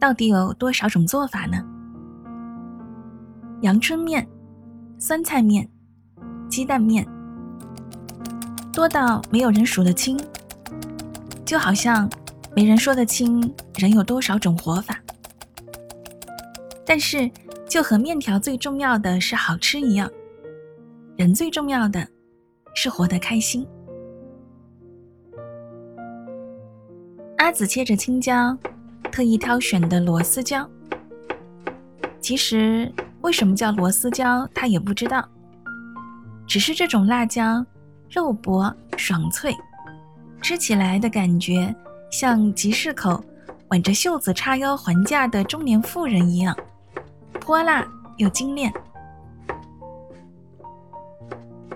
到底有多少种做法呢？阳春面、酸菜面、鸡蛋面，多到没有人数得清，就好像没人说得清人有多少种活法。但是，就和面条最重要的是好吃一样，人最重要的是活得开心。阿紫切着青椒，特意挑选的螺丝椒，其实。为什么叫螺丝椒？他也不知道。只是这种辣椒，肉薄爽脆，吃起来的感觉像集市口挽着袖子叉腰还价的中年妇人一样，泼辣又精炼。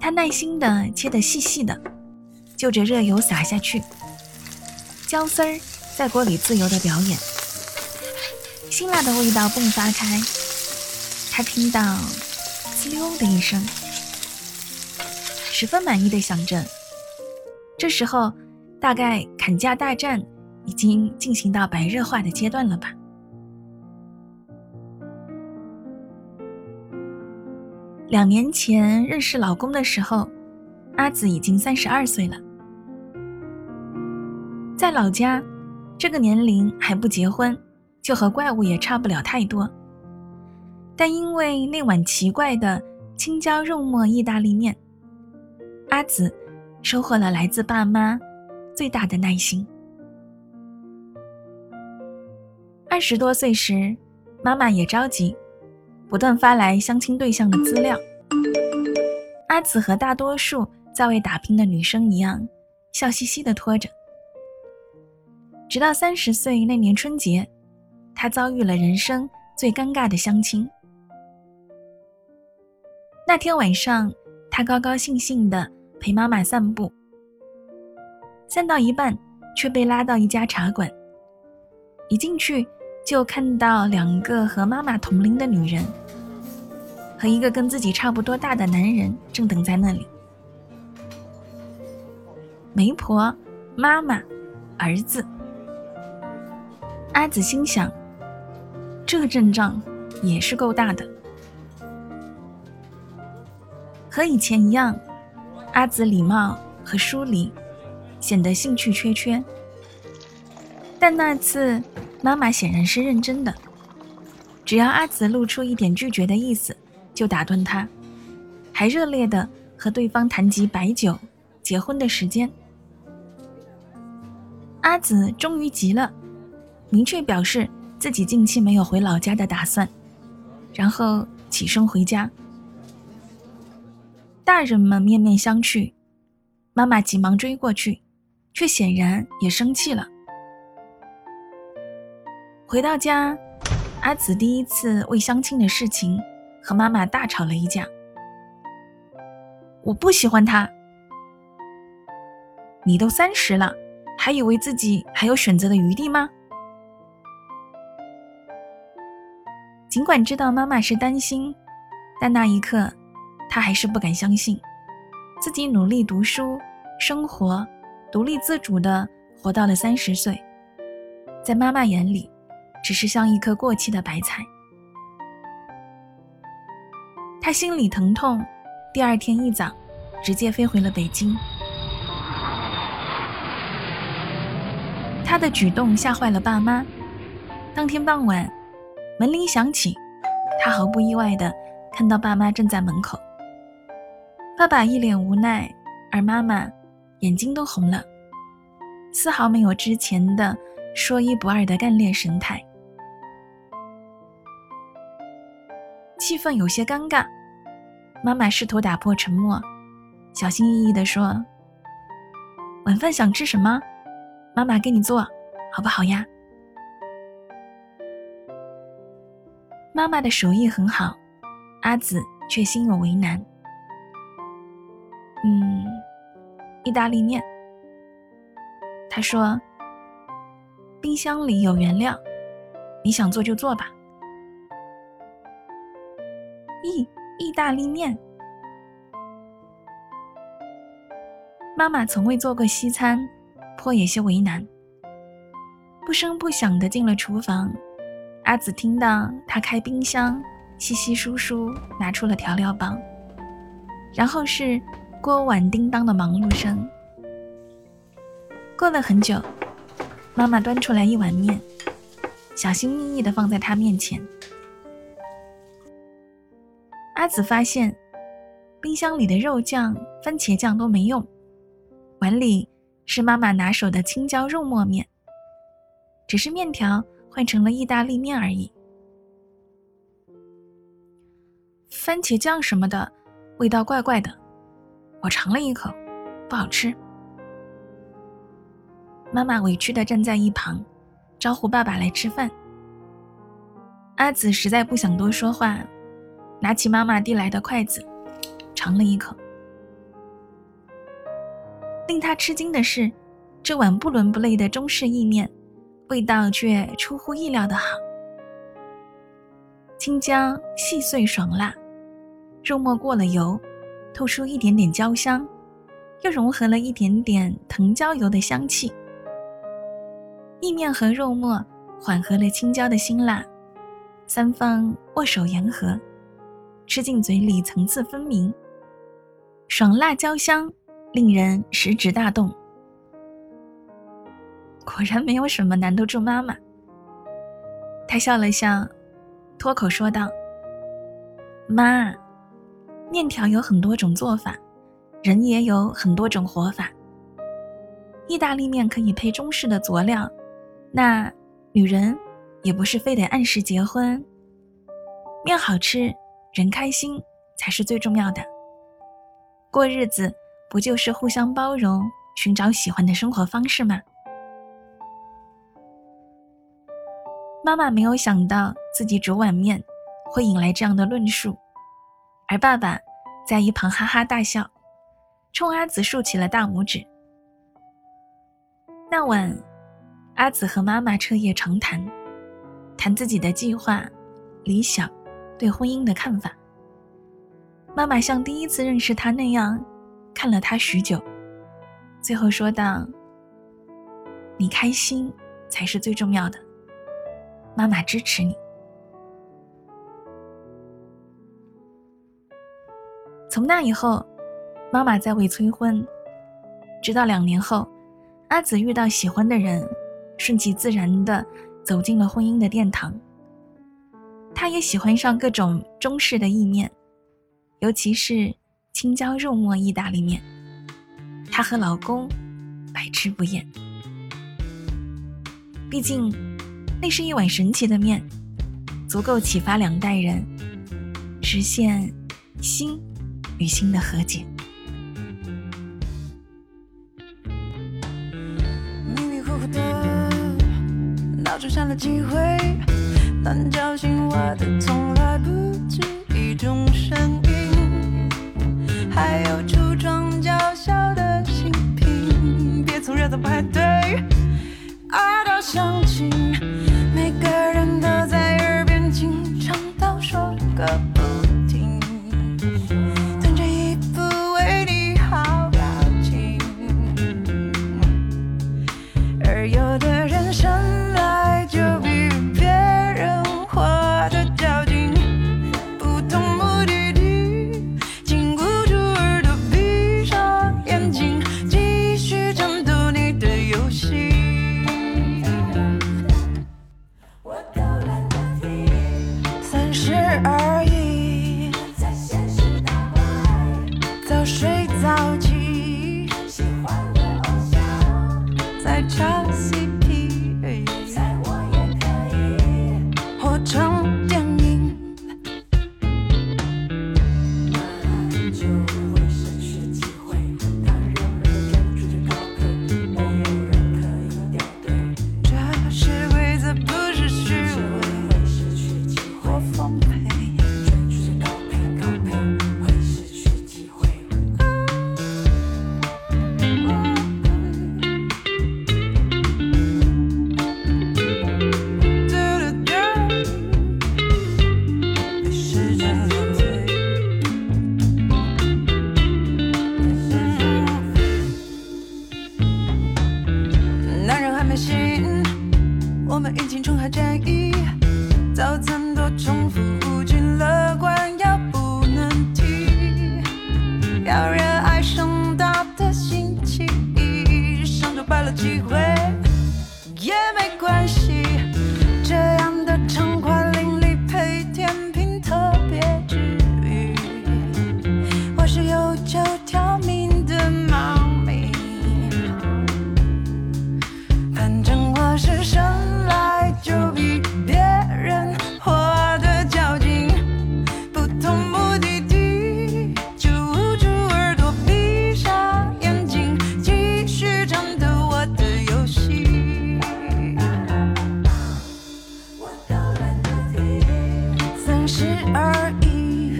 他耐心的切得细细的，就着热油撒下去，椒丝儿在锅里自由的表演，辛辣的味道迸发开。他听到“滋溜”的一声，十分满意的想着：这时候大概砍价大战已经进行到白热化的阶段了吧？两年前认识老公的时候，阿紫已经三十二岁了，在老家，这个年龄还不结婚，就和怪物也差不了太多。但因为那碗奇怪的青椒肉末意大利面，阿紫收获了来自爸妈最大的耐心。二十多岁时，妈妈也着急，不断发来相亲对象的资料。阿紫和大多数在外打拼的女生一样，笑嘻嘻的拖着。直到三十岁那年春节，他遭遇了人生最尴尬的相亲。那天晚上，他高高兴兴地陪妈妈散步，散到一半，却被拉到一家茶馆。一进去，就看到两个和妈妈同龄的女人，和一个跟自己差不多大的男人正等在那里。媒婆、妈妈、儿子。阿紫心想，这阵仗也是够大的。和以前一样，阿紫礼貌和疏离，显得兴趣缺缺。但那次，妈妈显然是认真的，只要阿紫露出一点拒绝的意思，就打断他，还热烈的和对方谈及白酒、结婚的时间。阿紫终于急了，明确表示自己近期没有回老家的打算，然后起身回家。大人们面面相觑，妈妈急忙追过去，却显然也生气了。回到家，阿紫第一次为相亲的事情和妈妈大吵了一架。我不喜欢他。你都三十了，还以为自己还有选择的余地吗？尽管知道妈妈是担心，但那一刻。他还是不敢相信，自己努力读书、生活、独立自主的活到了三十岁，在妈妈眼里，只是像一颗过期的白菜。他心里疼痛，第二天一早，直接飞回了北京。他的举动吓坏了爸妈。当天傍晚，门铃响起，他毫不意外的看到爸妈正在门口。爸爸一脸无奈，而妈妈眼睛都红了，丝毫没有之前的说一不二的干练神态。气氛有些尴尬，妈妈试图打破沉默，小心翼翼地说：“晚饭想吃什么？妈妈给你做，好不好呀？”妈妈的手艺很好，阿紫却心有为难。嗯，意大利面。他说：“冰箱里有原料，你想做就做吧。”意意大利面。妈妈从未做过西餐，颇有些为难。不声不响的进了厨房，阿紫听到他开冰箱，稀稀疏疏拿出了调料包，然后是锅碗叮当的忙碌声。过了很久，妈妈端出来一碗面，小心翼翼的放在他面前。阿紫发现，冰箱里的肉酱、番茄酱都没用。碗里是妈妈拿手的青椒肉末面，只是面条换成了意大利面而已。番茄酱什么的，味道怪怪的，我尝了一口，不好吃。妈妈委屈的站在一旁，招呼爸爸来吃饭。阿紫实在不想多说话，拿起妈妈递来的筷子，尝了一口。令他吃惊的是，这碗不伦不类的中式意面，味道却出乎意料的好。青椒细碎爽辣，肉末过了油，透出一点点焦香，又融合了一点点藤椒油的香气。意面和肉末缓和了青椒的辛辣，三方握手言和，吃进嘴里层次分明，爽辣焦香。令人食指大动，果然没有什么难得住妈妈。他笑了笑，脱口说道：“妈，面条有很多种做法，人也有很多种活法。意大利面可以配中式的佐料，那女人也不是非得按时结婚。面好吃，人开心才是最重要的。过日子。”不就是互相包容，寻找喜欢的生活方式吗？妈妈没有想到自己煮碗面会引来这样的论述，而爸爸在一旁哈哈大笑，冲阿紫竖起了大拇指。那晚，阿紫和妈妈彻夜长谈，谈自己的计划、理想、对婚姻的看法。妈妈像第一次认识他那样。看了他许久，最后说道：“你开心才是最重要的，妈妈支持你。”从那以后，妈妈再未催婚，直到两年后，阿紫遇到喜欢的人，顺其自然的走进了婚姻的殿堂。她也喜欢上各种中式的意面，尤其是。青椒肉末意大利面，她和老公百吃不厌。毕竟，那是一碗神奇的面，足够启发两代人实现心与心的和解。迷迷糊糊的闹钟响了几回，能叫醒我的从来不止一种声音。还有出装娇小的新品，别从热闹排队，爱到相亲，说已经冲海战役，早餐多重复，三十而已，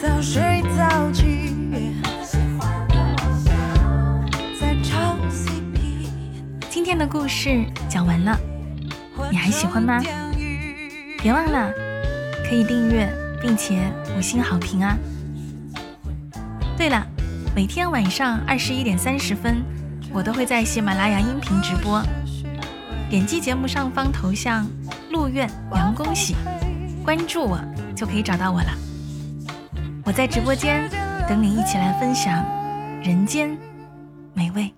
早睡早起，在唱 CP。今天的故事讲完了，你还喜欢吗？别忘了可以订阅并且五星好评啊！对了，每天晚上二十一点三十分，我都会在喜马拉雅音频直播。点击节目上方头像“陆苑杨恭喜”，关注我就可以找到我了。我在直播间等你一起来分享人间美味。